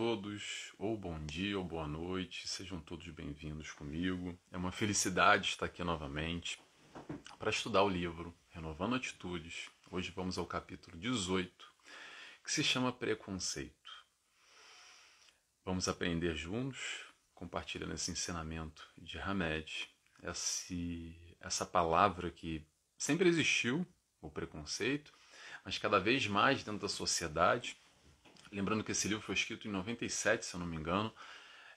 todos, ou bom dia, ou boa noite, sejam todos bem-vindos comigo. É uma felicidade estar aqui novamente para estudar o livro Renovando Atitudes. Hoje vamos ao capítulo 18, que se chama Preconceito. Vamos aprender juntos, compartilhando esse ensinamento de Hamed, esse, essa palavra que sempre existiu, o preconceito, mas cada vez mais dentro da sociedade Lembrando que esse livro foi escrito em 97, se eu não me engano.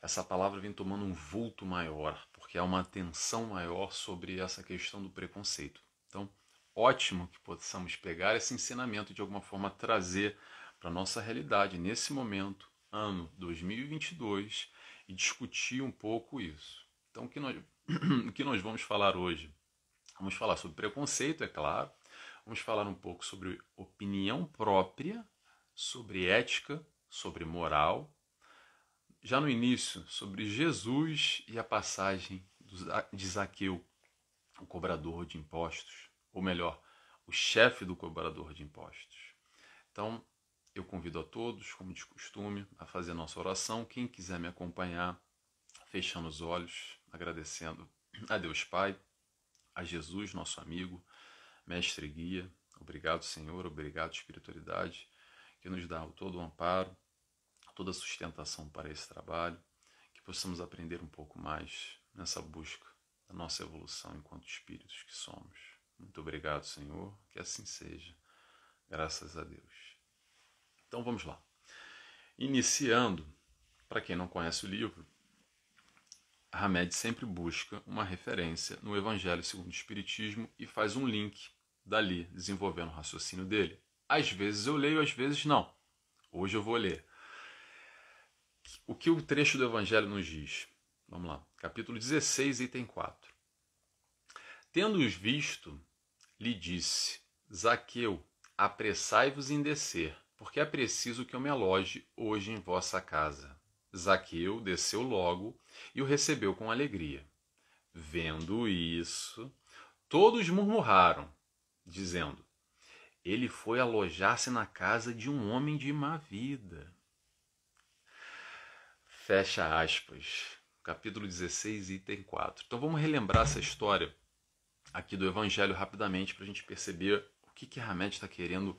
Essa palavra vem tomando um vulto maior, porque há uma atenção maior sobre essa questão do preconceito. Então, ótimo que possamos pegar esse ensinamento e de alguma forma trazer para a nossa realidade nesse momento, ano 2022, e discutir um pouco isso. Então, o que nós, o que nós vamos falar hoje? Vamos falar sobre preconceito, é claro. Vamos falar um pouco sobre opinião própria sobre ética, sobre moral. Já no início, sobre Jesus e a passagem de Zaqueu, o cobrador de impostos, ou melhor, o chefe do cobrador de impostos. Então, eu convido a todos, como de costume, a fazer nossa oração. Quem quiser me acompanhar, fechando os olhos, agradecendo a Deus Pai, a Jesus, nosso amigo, mestre e guia. Obrigado, Senhor, obrigado, espiritualidade que nos dá todo o amparo, toda a sustentação para esse trabalho, que possamos aprender um pouco mais nessa busca da nossa evolução enquanto espíritos que somos. Muito obrigado, Senhor, que assim seja. Graças a Deus. Então vamos lá. Iniciando, para quem não conhece o livro, Hamed sempre busca uma referência no Evangelho segundo o Espiritismo e faz um link dali, desenvolvendo o raciocínio dele. Às vezes eu leio, às vezes não. Hoje eu vou ler. O que o trecho do Evangelho nos diz? Vamos lá. Capítulo 16, item 4. Tendo-os visto, lhe disse: Zaqueu, apressai-vos em descer, porque é preciso que eu me aloje hoje em vossa casa. Zaqueu desceu logo e o recebeu com alegria. Vendo isso, todos murmuraram, dizendo: ele foi alojar-se na casa de um homem de má vida. Fecha aspas. Capítulo 16, item 4. Então vamos relembrar essa história aqui do Evangelho rapidamente para a gente perceber o que, que Hamed está querendo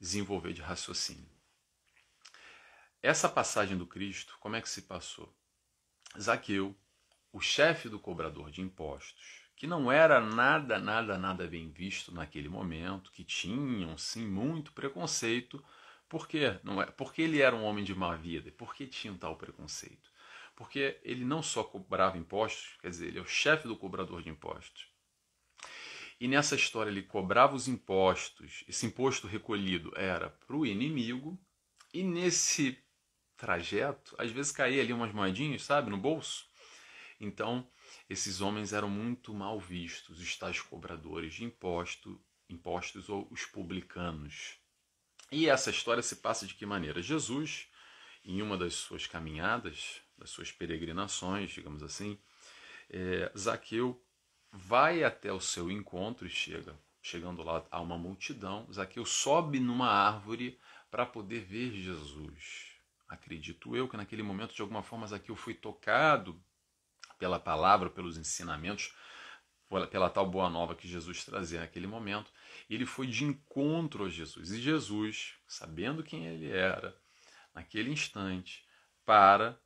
desenvolver de raciocínio. Essa passagem do Cristo, como é que se passou? Zaqueu, o chefe do cobrador de impostos, que não era nada, nada, nada bem visto naquele momento, que tinham sim muito preconceito. Por quê? Não é, porque ele era um homem de má vida. Por que tinha um tal preconceito? Porque ele não só cobrava impostos, quer dizer, ele é o chefe do cobrador de impostos. E nessa história ele cobrava os impostos, esse imposto recolhido era para o inimigo, e nesse trajeto, às vezes caía ali umas moedinhas, sabe, no bolso. Então, esses homens eram muito mal vistos, os tais cobradores de imposto, impostos ou os publicanos. E essa história se passa de que maneira? Jesus, em uma das suas caminhadas, das suas peregrinações, digamos assim, é, Zaqueu vai até o seu encontro e chega. Chegando lá a uma multidão, Zaqueu sobe numa árvore para poder ver Jesus. Acredito eu que naquele momento, de alguma forma, Zaqueu foi tocado pela palavra, pelos ensinamentos, pela tal boa nova que Jesus trazia naquele momento. Ele foi de encontro a Jesus. E Jesus, sabendo quem ele era, naquele instante, para,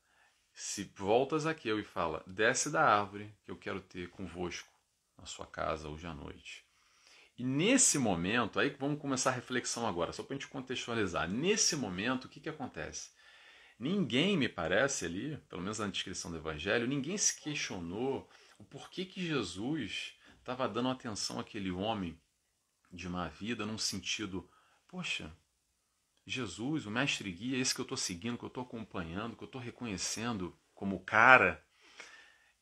se volta Zaqueu e fala: desce da árvore que eu quero ter convosco na sua casa hoje à noite. E nesse momento, aí vamos começar a reflexão agora, só para a gente contextualizar. Nesse momento, o que, que acontece? Ninguém, me parece ali, pelo menos na descrição do Evangelho, ninguém se questionou o porquê que Jesus estava dando atenção àquele homem de má vida num sentido, poxa, Jesus, o mestre guia, esse que eu estou seguindo, que eu estou acompanhando, que eu estou reconhecendo como cara,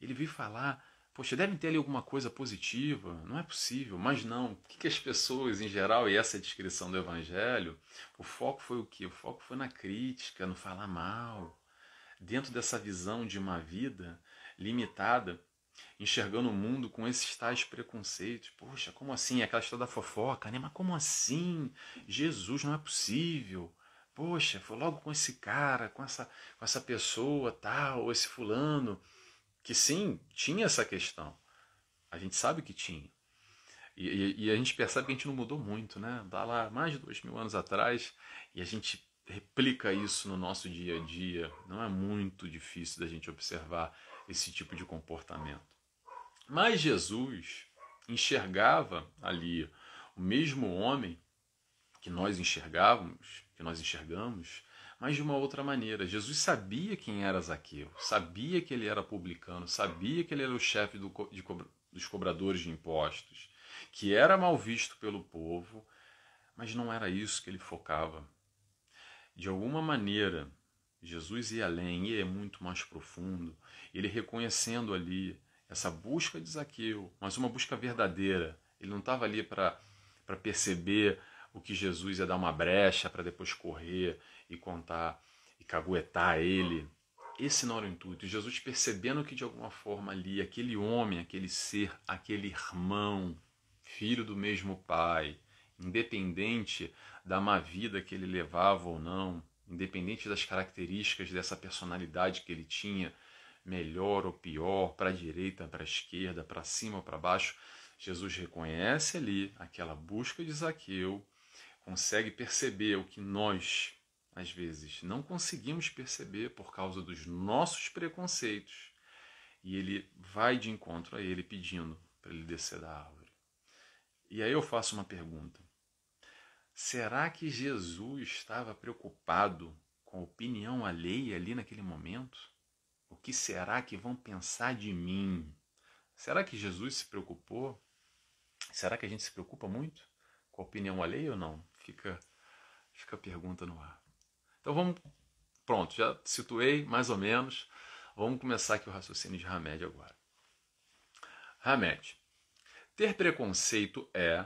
ele veio falar poxa, devem ter ali alguma coisa positiva, não é possível, mas não. O que, que as pessoas, em geral, e essa é a descrição do Evangelho, o foco foi o quê? O foco foi na crítica, no falar mal. Dentro dessa visão de uma vida limitada, enxergando o mundo com esses tais preconceitos. Poxa, como assim? Aquela história da fofoca, né? Mas como assim? Jesus, não é possível. poxa, foi logo com esse cara, com essa, com essa pessoa, tal, esse fulano, que sim, tinha essa questão. A gente sabe que tinha. E, e, e, a gente percebe que a gente não mudou muito, né? Dá lá mais de dois mil anos atrás e a gente replica isso no nosso dia a dia. Não é muito difícil da gente observar esse tipo de comportamento. Mas Jesus enxergava ali o mesmo homem que nós enxergávamos, que nós enxergamos, mas de uma outra maneira. Jesus sabia quem era Zaqueu, sabia que ele era publicano, sabia que ele era o chefe do, dos cobradores de impostos, que era mal visto pelo povo, mas não era isso que ele focava. De alguma maneira, Jesus ia além, ia muito mais profundo, ele reconhecendo ali essa busca de Zaqueu, mas uma busca verdadeira. Ele não estava ali para perceber o que Jesus ia dar uma brecha para depois correr e contar e caguetar ele. Esse não era o intuito. Jesus percebendo que de alguma forma ali aquele homem, aquele ser, aquele irmão, filho do mesmo pai, independente da má vida que ele levava ou não, independente das características dessa personalidade que ele tinha, melhor ou pior, para a direita, para a esquerda, para cima ou para baixo, Jesus reconhece ali aquela busca de Zaqueu, consegue perceber o que nós, às vezes, não conseguimos perceber por causa dos nossos preconceitos. E ele vai de encontro a ele pedindo para ele descer da árvore. E aí eu faço uma pergunta. Será que Jesus estava preocupado com a opinião alheia ali naquele momento? O que será que vão pensar de mim? Será que Jesus se preocupou? Será que a gente se preocupa muito com a opinião alheia ou não? Fica, fica a pergunta no ar. Então vamos. Pronto, já situei mais ou menos. Vamos começar aqui o raciocínio de Hamed agora. Hamed. Ter preconceito é,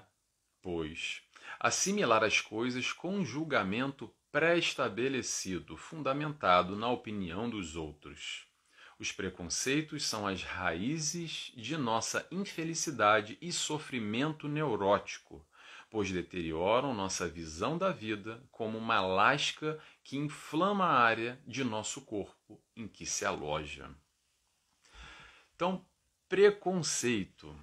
pois, assimilar as coisas com julgamento pré-estabelecido, fundamentado na opinião dos outros. Os preconceitos são as raízes de nossa infelicidade e sofrimento neurótico, pois deterioram nossa visão da vida como uma lasca que inflama a área de nosso corpo em que se aloja. Então, preconceito.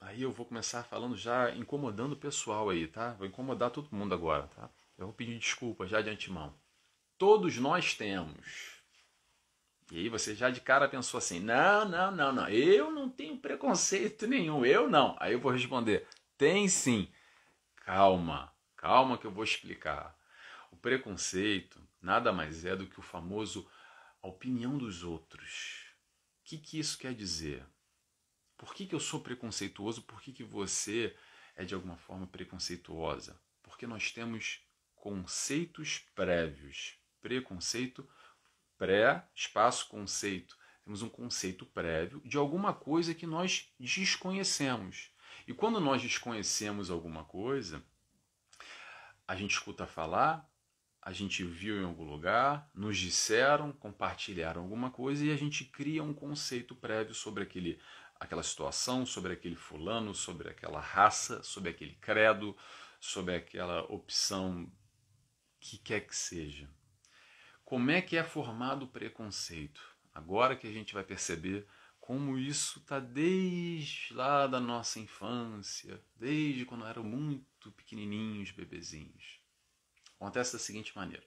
Aí eu vou começar falando já incomodando o pessoal aí, tá? Vou incomodar todo mundo agora, tá? Eu vou pedir desculpa já de antemão. Todos nós temos e aí você já de cara pensou assim: não, não, não, não, eu não tenho preconceito nenhum, eu não. Aí eu vou responder: tem sim. Calma, calma que eu vou explicar. O preconceito nada mais é do que o famoso a opinião dos outros. O que, que isso quer dizer? Por que, que eu sou preconceituoso? Por que, que você é de alguma forma preconceituosa? Porque nós temos conceitos prévios. Preconceito pré, espaço, conceito. Temos um conceito prévio de alguma coisa que nós desconhecemos. E quando nós desconhecemos alguma coisa, a gente escuta falar, a gente viu em algum lugar, nos disseram, compartilharam alguma coisa e a gente cria um conceito prévio sobre aquele, aquela situação, sobre aquele fulano, sobre aquela raça, sobre aquele credo, sobre aquela opção que quer que seja. Como é que é formado o preconceito? Agora que a gente vai perceber como isso está desde lá da nossa infância, desde quando eram muito pequenininhos, bebezinhos. Acontece da seguinte maneira: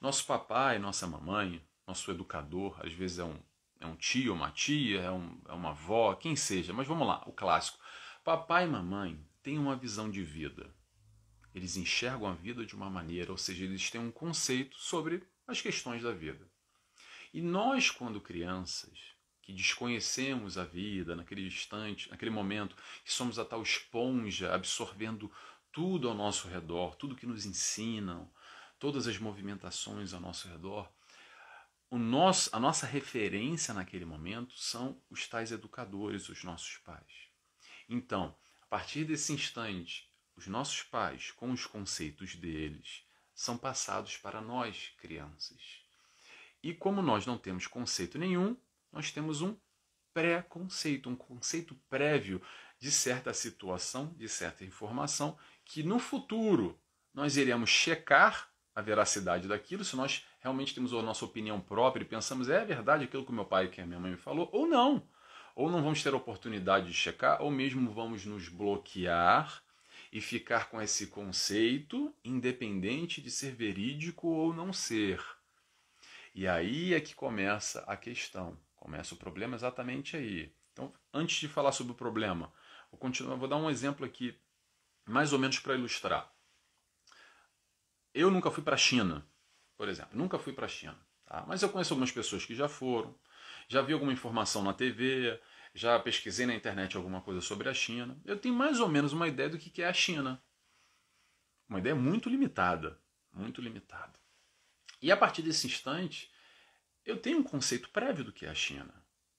nosso papai, nossa mamãe, nosso educador, às vezes é um, é um tio, uma tia, é, um, é uma avó, quem seja, mas vamos lá, o clássico. Papai e mamãe têm uma visão de vida. Eles enxergam a vida de uma maneira, ou seja, eles têm um conceito sobre as questões da vida. E nós, quando crianças, que desconhecemos a vida naquele instante, naquele momento, que somos a tal esponja absorvendo tudo ao nosso redor, tudo que nos ensinam, todas as movimentações ao nosso redor, o nosso, a nossa referência naquele momento são os tais educadores, os nossos pais. Então, a partir desse instante, os nossos pais, com os conceitos deles, são passados para nós, crianças. E como nós não temos conceito nenhum, nós temos um pré-conceito, um conceito prévio de certa situação, de certa informação, que no futuro nós iremos checar a veracidade daquilo, se nós realmente temos a nossa opinião própria e pensamos, é verdade aquilo que meu pai e que a minha mãe me falou, ou não. Ou não vamos ter a oportunidade de checar, ou mesmo vamos nos bloquear e ficar com esse conceito, independente de ser verídico ou não ser. E aí é que começa a questão, começa o problema exatamente aí. Então, antes de falar sobre o problema, vou continuar, vou dar um exemplo aqui, mais ou menos para ilustrar. Eu nunca fui para a China, por exemplo, nunca fui para a China, tá? mas eu conheço algumas pessoas que já foram, já vi alguma informação na TV, já pesquisei na internet alguma coisa sobre a China. Eu tenho mais ou menos uma ideia do que é a China. Uma ideia muito limitada, muito limitada. E a partir desse instante, eu tenho um conceito prévio do que é a China.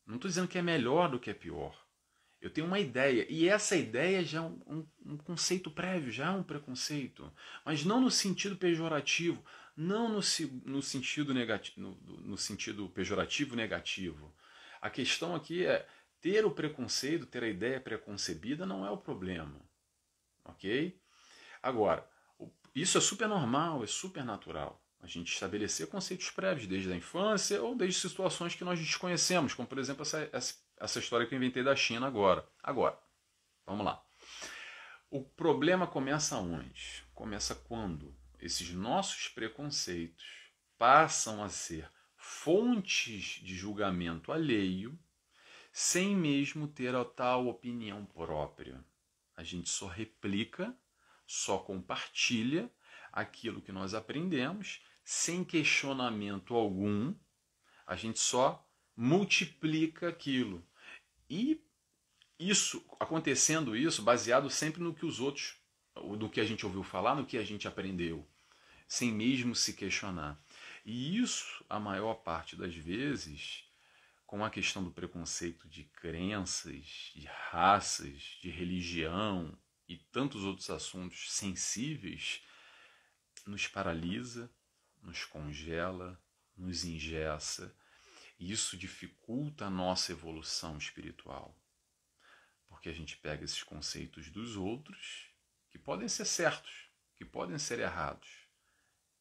Não estou dizendo que é melhor do que é pior. Eu tenho uma ideia, e essa ideia já é um, um, conceito prévio, já é um preconceito, mas não no sentido pejorativo, não no, no sentido negativo, no, no sentido pejorativo negativo. A questão aqui é ter o preconceito, ter a ideia preconcebida não é o problema. Ok? Agora, isso é super normal, é super natural. A gente estabelecer conceitos prévios desde a infância ou desde situações que nós desconhecemos, como por exemplo essa, essa, essa história que eu inventei da China agora. Agora, vamos lá. O problema começa onde? Começa quando esses nossos preconceitos passam a ser fontes de julgamento alheio sem mesmo ter a tal opinião própria. A gente só replica, só compartilha aquilo que nós aprendemos, sem questionamento algum, a gente só multiplica aquilo. E isso, acontecendo isso, baseado sempre no que os outros, no que a gente ouviu falar, no que a gente aprendeu, sem mesmo se questionar. E isso, a maior parte das vezes, com a questão do preconceito de crenças, de raças, de religião e tantos outros assuntos sensíveis, nos paralisa, nos congela, nos ingessa, e isso dificulta a nossa evolução espiritual. Porque a gente pega esses conceitos dos outros, que podem ser certos, que podem ser errados,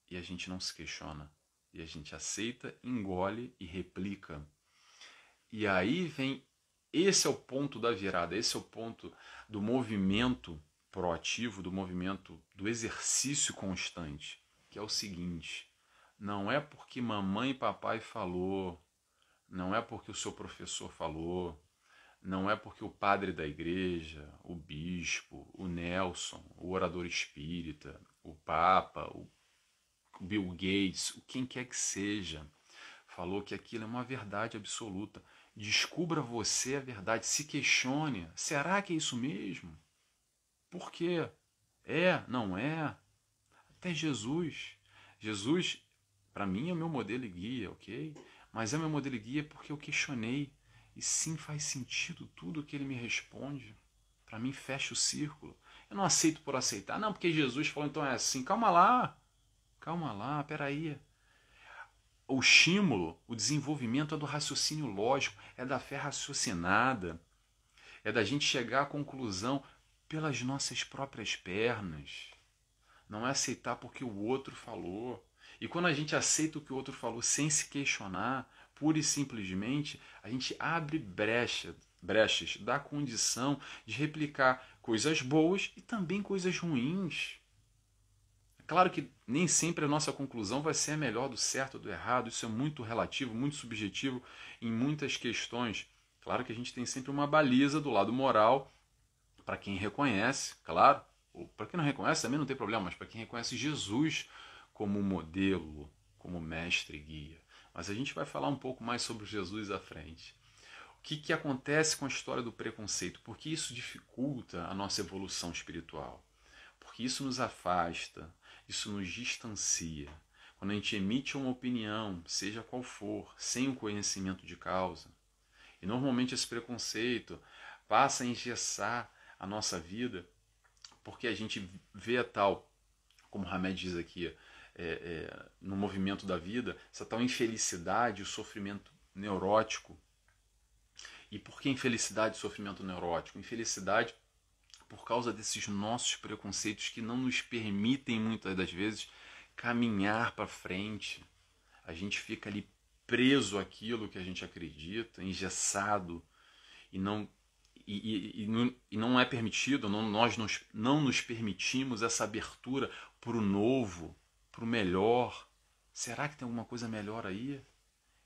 e a gente não se questiona, e a gente aceita, engole e replica e aí vem. Esse é o ponto da virada, esse é o ponto do movimento proativo, do movimento do exercício constante, que é o seguinte: não é porque mamãe e papai falou, não é porque o seu professor falou, não é porque o padre da igreja, o bispo, o Nelson, o orador espírita, o Papa, o Bill Gates, quem quer que seja, falou que aquilo é uma verdade absoluta. Descubra você a verdade, se questione. Será que é isso mesmo? Por quê? É, não é? Até Jesus. Jesus, para mim, é o meu modelo e guia, ok? Mas é meu modelo e guia porque eu questionei. E sim, faz sentido tudo que ele me responde. Para mim, fecha o círculo. Eu não aceito por aceitar. Não, porque Jesus falou, então é assim. Calma lá. Calma lá, peraí o estímulo, o desenvolvimento é do raciocínio lógico, é da fé raciocinada, é da gente chegar à conclusão pelas nossas próprias pernas. Não é aceitar porque o outro falou. E quando a gente aceita o que o outro falou sem se questionar, pura e simplesmente, a gente abre brecha, brechas da condição de replicar coisas boas e também coisas ruins. Claro que nem sempre a nossa conclusão vai ser a melhor do certo ou do errado, isso é muito relativo, muito subjetivo em muitas questões. Claro que a gente tem sempre uma baliza do lado moral para quem reconhece, claro, ou para quem não reconhece também não tem problema, mas para quem reconhece Jesus como modelo, como mestre e guia. Mas a gente vai falar um pouco mais sobre Jesus à frente. O que, que acontece com a história do preconceito? Porque isso dificulta a nossa evolução espiritual. Porque isso nos afasta, isso nos distancia. Quando a gente emite uma opinião, seja qual for, sem o conhecimento de causa, e normalmente esse preconceito passa a engessar a nossa vida, porque a gente vê a tal, como Hamed diz aqui, é, é, no movimento da vida, essa tal infelicidade, o sofrimento neurótico. E por que infelicidade e sofrimento neurótico? Infelicidade por causa desses nossos preconceitos que não nos permitem muitas das vezes caminhar para frente. A gente fica ali preso àquilo que a gente acredita, engessado, e não, e, e, e não, e não é permitido, não, nós nos, não nos permitimos essa abertura para o novo, para o melhor. Será que tem alguma coisa melhor aí?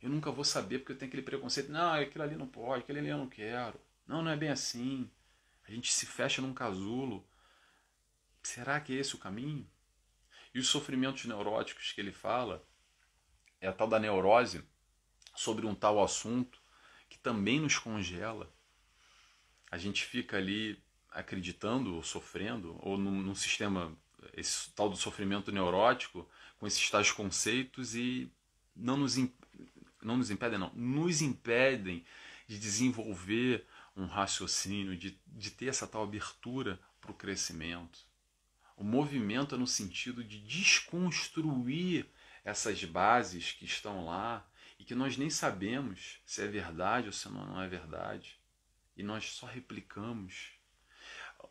Eu nunca vou saber porque eu tenho aquele preconceito. Não, aquilo ali não pode, aquele ali eu não quero. Não, não é bem assim. A gente se fecha num casulo. Será que é esse o caminho? E os sofrimentos neuróticos que ele fala é a tal da neurose sobre um tal assunto que também nos congela. A gente fica ali acreditando ou sofrendo, ou num, num sistema, esse tal do sofrimento neurótico, com esses tais conceitos e não nos, não nos impedem, não, nos impedem de desenvolver um raciocínio, de, de ter essa tal abertura para o crescimento. O movimento é no sentido de desconstruir essas bases que estão lá e que nós nem sabemos se é verdade ou se não é verdade. E nós só replicamos.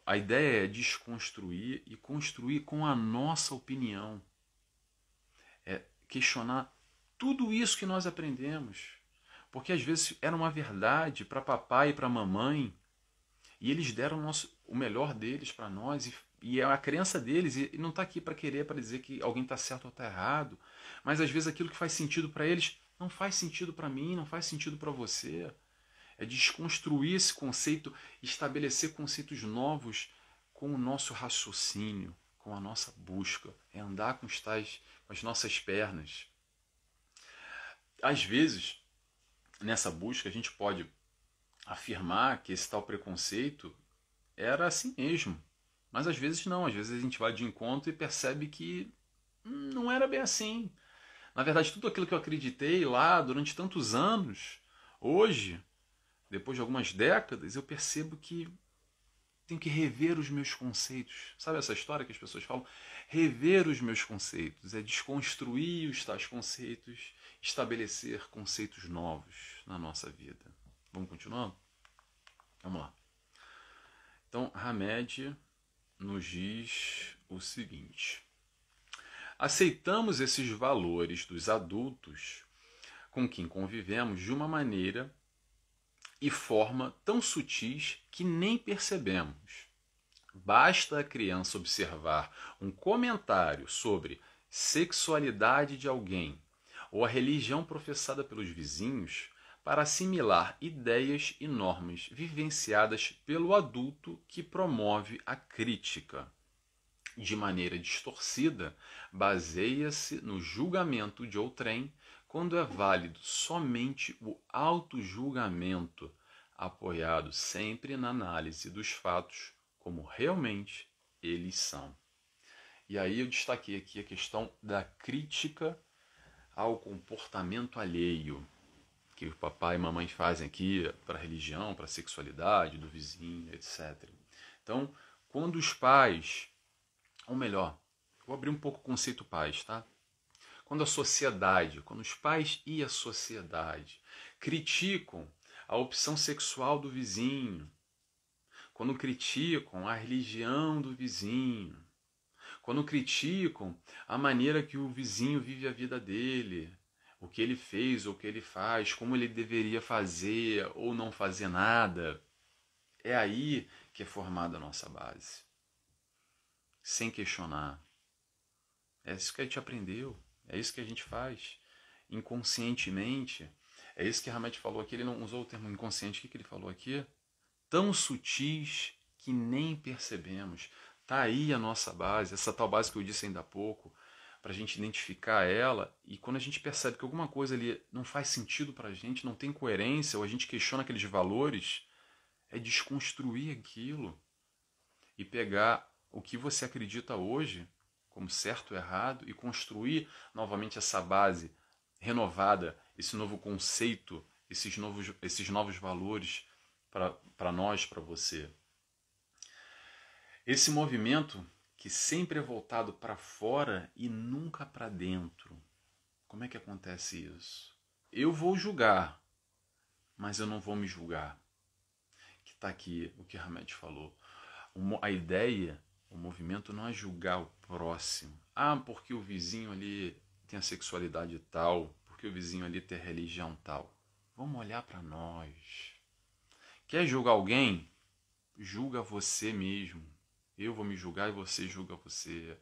A ideia é desconstruir e construir com a nossa opinião. É questionar tudo isso que nós aprendemos. Porque às vezes era uma verdade para papai e para mamãe, e eles deram o, nosso, o melhor deles para nós, e, e, é a crença deles, e, e não está aqui para querer para dizer que alguém está certo ou está errado, mas às vezes aquilo que faz sentido para eles não faz sentido para mim, não faz sentido para você. É desconstruir esse conceito, estabelecer conceitos novos com o nosso raciocínio, com a nossa busca, é andar com, tais, com as nossas pernas. Às vezes, nessa busca, a gente pode afirmar que esse tal preconceito era assim mesmo. Mas às vezes não, às vezes a gente vai de encontro e percebe que não era bem assim. Na verdade, tudo aquilo que eu acreditei lá durante tantos anos, hoje, depois de algumas décadas, eu percebo que tenho que rever os meus conceitos. Sabe essa história que as pessoas falam? Rever os meus conceitos, é desconstruir os tais conceitos estabelecer conceitos novos na nossa vida. Vamos continuando? Vamos lá. Então, Hamed nos diz o seguinte: aceitamos esses valores dos adultos com quem convivemos de uma maneira e forma tão sutis que nem percebemos. Basta a criança observar um comentário sobre sexualidade de alguém ou a religião professada pelos vizinhos para assimilar ideias e normas vivenciadas pelo adulto que promove a crítica. De maneira distorcida, baseia-se no julgamento de outrem quando é válido somente o auto-julgamento, apoiado sempre na análise dos fatos como realmente eles são. E aí eu destaquei aqui a questão da crítica ao comportamento alheio que o papai e mamãe fazem aqui para a religião, para a sexualidade do vizinho, etc. Então, quando os pais, ou melhor, vou abrir um pouco o conceito pais, tá? Quando a sociedade, quando os pais e a sociedade criticam a opção sexual do vizinho, quando criticam a religião do vizinho, quando criticam a maneira que o vizinho vive a vida dele, o que ele fez ou o que ele faz, como ele deveria fazer ou não fazer nada, é aí que é formada a nossa base. Sem questionar. É isso que a gente aprendeu, é isso que a gente faz inconscientemente. É isso que Hamed falou aqui, ele não usou o termo inconsciente, o que, que ele falou aqui? Tão sutis que nem percebemos. Está aí a nossa base, essa tal base que eu disse ainda há pouco, para a gente identificar ela. E quando a gente percebe que alguma coisa ali não faz sentido para a gente, não tem coerência, ou a gente questiona aqueles valores, é desconstruir aquilo e pegar o que você acredita hoje como certo ou errado e construir novamente essa base renovada, esse novo conceito, esses novos, esses novos valores para nós, para você. Esse movimento que sempre é voltado para fora e nunca para dentro. Como é que acontece isso? Eu vou julgar, mas eu não vou me julgar. Que está aqui o que Hamed falou. A ideia O movimento não é julgar o próximo. Ah, porque o vizinho ali tem a sexualidade tal, porque o vizinho ali tem a religião tal. Vamos olhar para nós. Quer julgar alguém? Julga você mesmo. Eu vou me julgar e você julga você.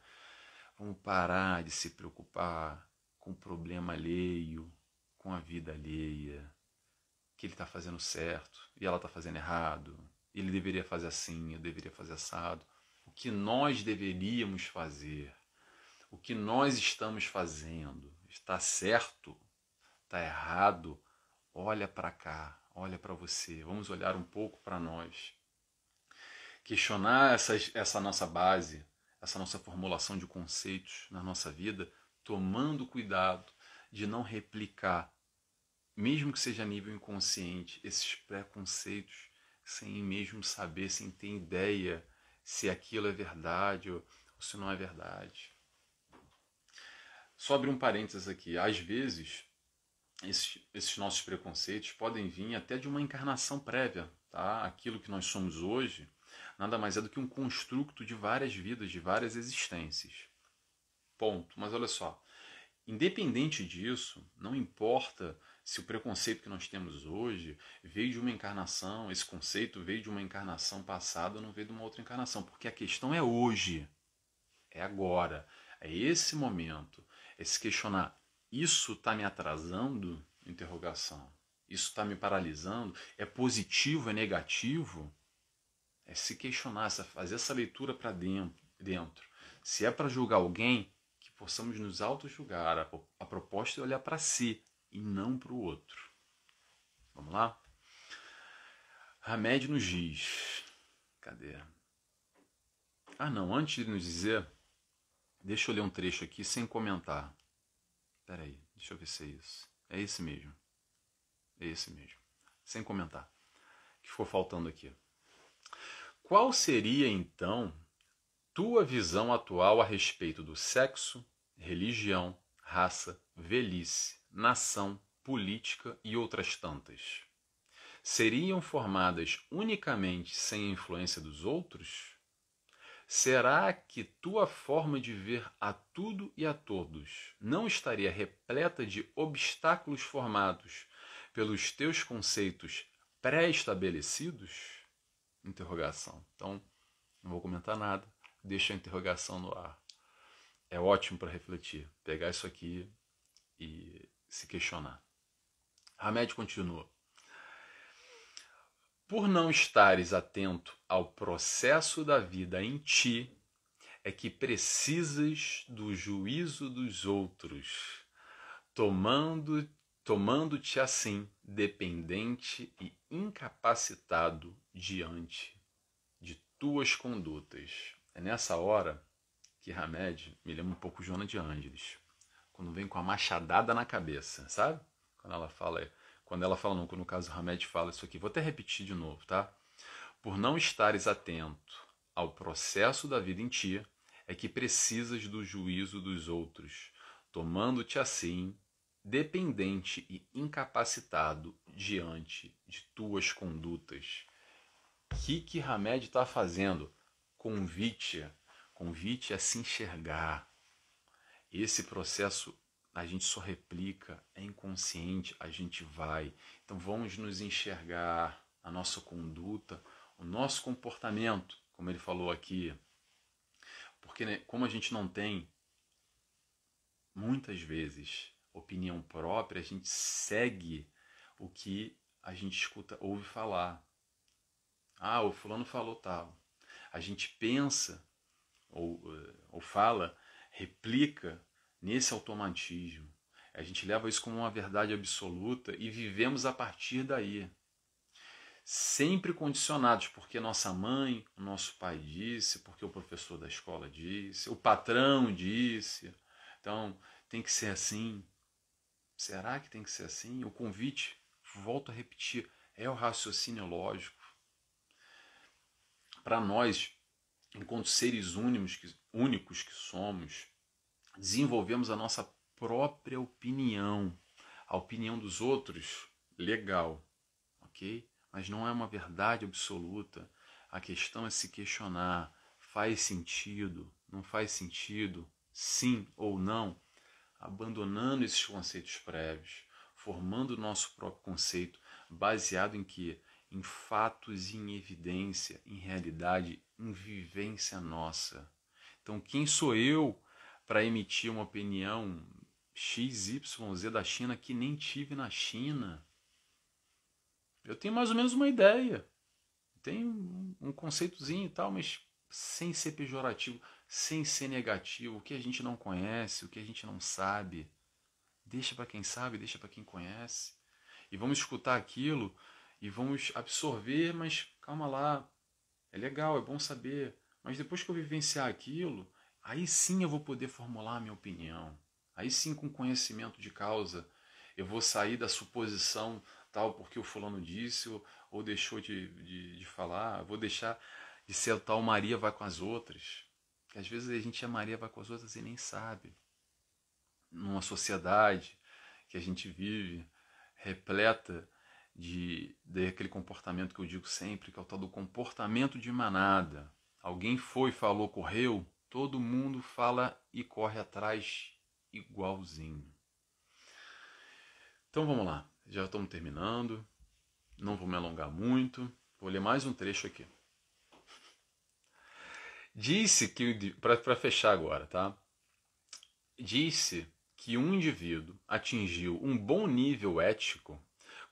Vamos parar de se preocupar com o problema alheio, com a vida alheia, que ele está fazendo certo e ela está fazendo errado. Ele deveria fazer assim, eu deveria fazer assado. O que nós deveríamos fazer, o que nós estamos fazendo, está certo, está errado, olha para cá, olha para você. Vamos olhar um pouco para nós. Questionar essa, essa nossa base, essa nossa formulação de conceitos na nossa vida, tomando cuidado de não replicar, mesmo que seja a nível inconsciente, esses preconceitos sem mesmo saber, sem ter ideia se aquilo é verdade ou, ou se não é verdade. Só abrir um parênteses aqui. Às vezes, esses, esses, nossos preconceitos podem vir até de uma encarnação prévia. Tá? Aquilo que nós somos hoje nada mais é do que um construto de várias vidas, de várias existências. Ponto. Mas olha só, independente disso, não importa se o preconceito que nós temos hoje veio de uma encarnação, esse conceito veio de uma encarnação passada não veio de uma outra encarnação, porque a questão é hoje, é agora, é esse momento, é se questionar, isso está me atrasando? Interrogação. Isso está me paralisando? É positivo, é negativo? É se questionar, fazer essa leitura para dentro. Se é para julgar alguém, que possamos nos auto-julgar. A proposta é olhar para si, e não para o outro. Vamos lá? Hamed nos diz. Cadê? Ah, não, antes de nos dizer, deixa eu ler um trecho aqui sem comentar. Espera aí, deixa eu ver se é isso. É esse mesmo. É esse mesmo. Sem comentar. Que ficou faltando aqui? Qual seria então tua visão atual a respeito do sexo, religião, raça, velhice, nação, política e outras tantas, seriam formadas unicamente sem a influência dos outros? Será que tua forma de ver a tudo e a todos não estaria repleta de obstáculos formados pelos teus conceitos pré-estabelecidos? Interrogação. Então, não vou comentar nada, deixa a interrogação no ar. É ótimo para refletir, pegar isso aqui e se questionar. Hamed continua. Por não estares atento ao processo da vida em ti, é que precisas do juízo dos outros, tomando tomando-te assim dependente e incapacitado diante de tuas condutas. É nessa hora que Hamed me lembra um pouco Joana de Ângeles quando vem com a machadada na cabeça, sabe? Quando ela fala, quando ela fala, no caso o Hamed fala isso aqui, vou até repetir de novo, tá? Por não estares atento ao processo da vida em ti, é que precisas do juízo dos outros, tomando-te assim dependente e incapacitado diante de tuas condutas. O que, que Hamed está fazendo? Convite, convite a se enxergar, esse processo a gente só replica, é inconsciente, a gente vai. Então vamos nos enxergar, a nossa conduta, o nosso comportamento, como ele falou aqui. Porque né, como a gente não tem muitas vezes opinião própria, a gente segue o que a gente escuta, ouve falar. Ah, o fulano falou tal. A gente pensa ou, eh, ou fala replica nesse automatismo. A gente leva isso como uma verdade absoluta e vivemos a partir daí. Sempre condicionados, porque nossa mãe, nosso pai disse, porque o professor da escola disse, o patrão disse. Então, tem que ser assim. Será que tem que ser assim? O convite, volto a repetir, é o raciocínio lógico. Para nós, enquanto seres únicos que, únicos que somos, desenvolvemos a nossa própria opinião. A opinião dos outros, legal, ok? Mas não é uma verdade absoluta. A questão é se questionar, faz sentido, não faz sentido, sim ou não, abandonando esses conceitos prévios, formando o nosso próprio conceito, baseado em que? Em fatos em evidência, em realidade, em vivência nossa. Então, quem sou eu para emitir uma opinião XYZ da China que nem tive na China? Eu tenho mais ou menos uma ideia. Tenho um conceitozinho e tal, mas sem ser pejorativo, sem ser negativo, o que a gente não conhece, o que a gente não sabe. Deixa para quem sabe, deixa para quem conhece. E vamos escutar aquilo e vamos absorver, mas calma lá. É legal, é bom saber. Mas depois que eu vivenciar aquilo, aí sim eu vou poder formular a minha opinião. Aí sim, com conhecimento de causa, eu vou sair da suposição tal porque o fulano disse ou, ou deixou de, de, de falar. vou deixar de ser tal Maria vai com as outras. Que às vezes a gente é Maria vai com as outras e nem sabe. Numa sociedade que a gente vive repleta de, de aquele comportamento que eu digo sempre, que é o tal do comportamento de manada. Alguém foi, falou, correu, todo mundo fala e corre atrás igualzinho. Então vamos lá, já estamos terminando, não vou me alongar muito, vou ler mais um trecho aqui. Disse que, para fechar agora, tá? Disse que um indivíduo atingiu um bom nível ético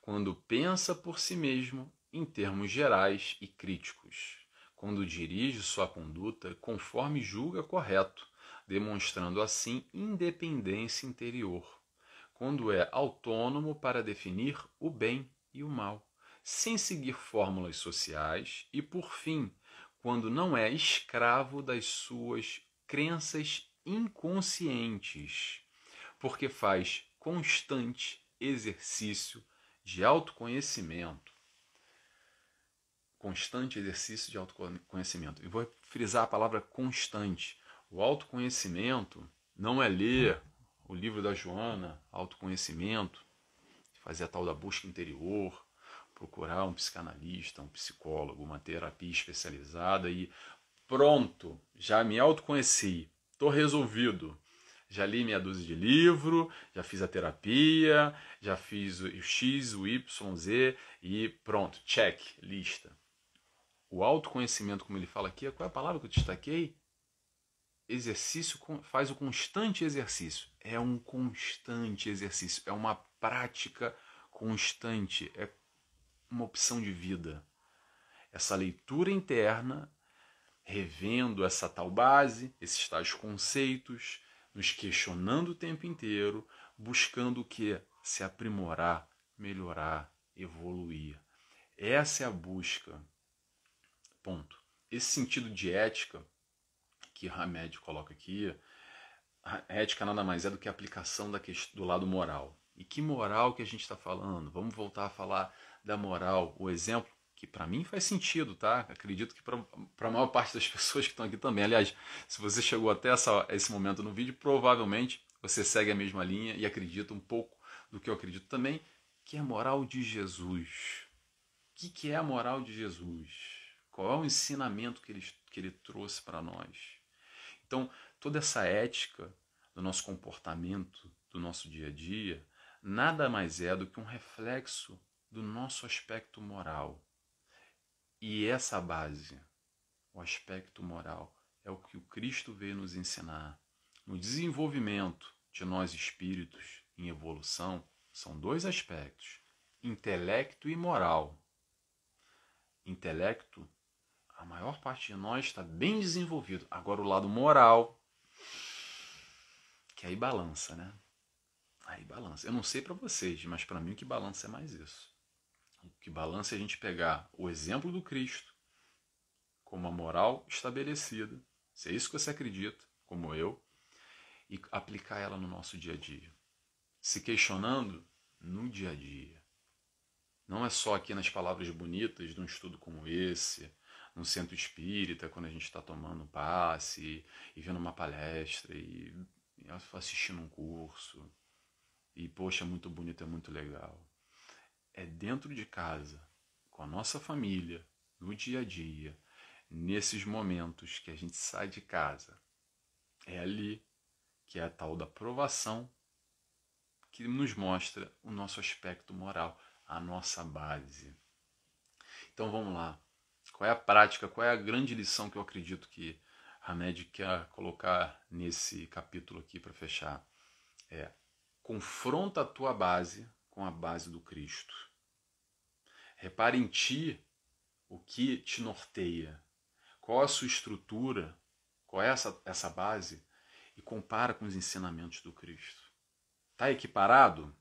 quando pensa por si mesmo em termos gerais e críticos, quando dirige sua conduta conforme julga correto, demonstrando assim independência interior, quando é autônomo para definir o bem e o mal, sem seguir fórmulas sociais e, por fim, quando não é escravo das suas crenças inconscientes, porque faz constante exercício de autoconhecimento. Constante exercício de autoconhecimento. E vou frisar a palavra constante. O autoconhecimento não é ler o livro da Joana, autoconhecimento, fazer a tal da busca interior, procurar um psicanalista, um psicólogo, uma terapia especializada e pronto, já me autoconheci, estou resolvido. Já li meia dúzia de livro, já fiz a terapia, já fiz o X, o Y, Z e pronto, check, lista. O autoconhecimento, como ele fala aqui, qual é a palavra que eu destaquei? Exercício faz o constante exercício. É um constante exercício, é uma prática constante, é uma opção de vida. Essa leitura interna, revendo essa tal base, esses tais conceitos, nos questionando o tempo inteiro, buscando o que? Se aprimorar, melhorar, evoluir. Essa é a busca. Ponto. Esse sentido de ética que Hamed coloca aqui, a ética nada mais é do que a aplicação da do lado moral. E que moral que a gente está falando? Vamos voltar a falar da moral, o exemplo que para mim faz sentido, tá? Acredito que para a maior parte das pessoas que estão aqui também. Aliás, se você chegou até essa, esse momento no vídeo, provavelmente você segue a mesma linha e acredita um pouco do que eu acredito também, que é a moral de Jesus. O que, que é a moral de Jesus? Qual é o ensinamento que ele, que ele trouxe para nós? Então, toda essa ética do nosso comportamento, do nosso dia a dia, nada mais é do que um reflexo do nosso aspecto moral. E essa base, o aspecto moral, é o que o Cristo veio nos ensinar. No desenvolvimento de nós espíritos em evolução, são dois aspectos: intelecto e moral. Intelecto, a maior parte de nós está bem desenvolvido. Agora, o lado moral, que aí balança, né? Aí balança. Eu não sei para vocês, mas para mim o que balança é mais isso. O que balança é a gente pegar o exemplo do Cristo como a moral estabelecida, se é isso que você acredita, como eu, e aplicar ela no nosso dia a dia. Se questionando no dia a dia. Não é só aqui nas palavras bonitas de um estudo como esse, num centro espírita, quando a gente está tomando passe e vendo uma palestra e assistindo um curso. E, poxa, é muito bonito, é muito legal é dentro de casa, com a nossa família, no dia a dia, nesses momentos que a gente sai de casa, é ali que é a tal da provação que nos mostra o nosso aspecto moral, a nossa base. Então vamos lá. Qual é a prática, qual é a grande lição que eu acredito que Hamed quer colocar nesse capítulo aqui para fechar? É confronta a tua base com a base do Cristo. Repare em ti o que te norteia, qual a sua estrutura, qual é essa, essa base, e compara com os ensinamentos do Cristo. Está equiparado?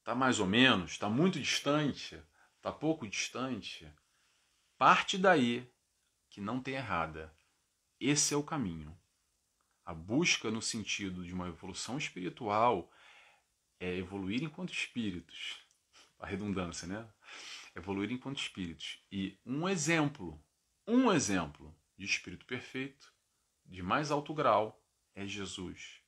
Está mais ou menos? Está muito distante? Está pouco distante? Parte daí que não tem errada. Esse é o caminho. A busca no sentido de uma evolução espiritual é evoluir enquanto espíritos. A redundância, né? Evoluir enquanto espíritos. E um exemplo, um exemplo de espírito perfeito, de mais alto grau, é Jesus.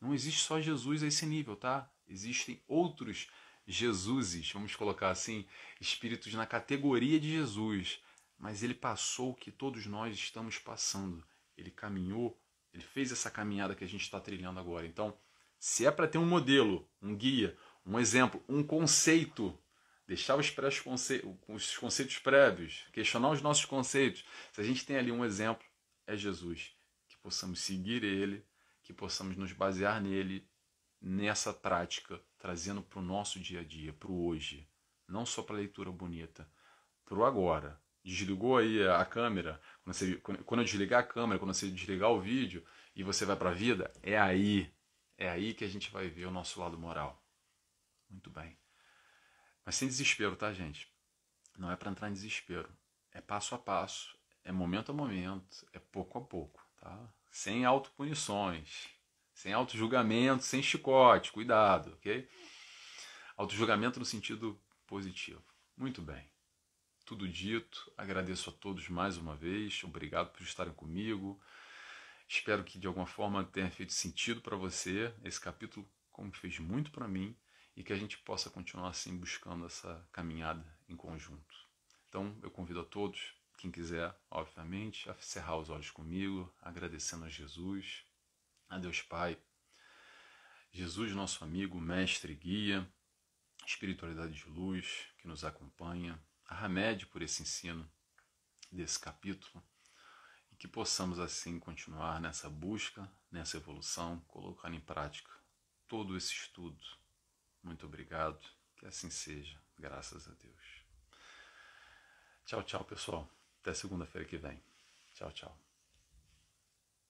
Não existe só Jesus a esse nível, tá? Existem outros Jesuses, vamos colocar assim, espíritos na categoria de Jesus. Mas ele passou o que todos nós estamos passando. Ele caminhou, ele fez essa caminhada que a gente está trilhando agora. Então, se é para ter um modelo, um guia, um exemplo, um conceito, deixar os, conce os conceitos prévios, questionar os nossos conceitos, se a gente tem ali um exemplo, é Jesus. Que possamos seguir ele, que possamos nos basear nele, nessa prática, trazendo para o nosso dia a dia, para o hoje. Não só para a leitura bonita, para o agora. Desligou aí a câmera, quando, você, quando eu desligar a câmera, quando você desligar o vídeo e você vai para a vida, é aí é aí que a gente vai ver o nosso lado moral. Muito bem. Mas sem desespero, tá, gente? Não é para entrar em desespero. É passo a passo, é momento a momento, é pouco a pouco, tá? Sem autopunições, sem autojulgamento, sem chicote, cuidado, ok? Autojulgamento no sentido positivo. Muito bem. Tudo dito, agradeço a todos mais uma vez, obrigado por estarem comigo. Espero que de alguma forma tenha feito sentido para você esse capítulo, como fez muito para mim, e que a gente possa continuar assim buscando essa caminhada em conjunto. Então, eu convido a todos, quem quiser, obviamente, a cerrar os olhos comigo, agradecendo a Jesus, a Deus Pai, Jesus, nosso amigo, mestre guia, espiritualidade de luz que nos acompanha, a Hamed por esse ensino desse capítulo que possamos assim continuar nessa busca, nessa evolução, colocando em prática todo esse estudo. Muito obrigado, que assim seja, graças a Deus. Tchau, tchau, pessoal. Até segunda-feira que vem. Tchau, tchau.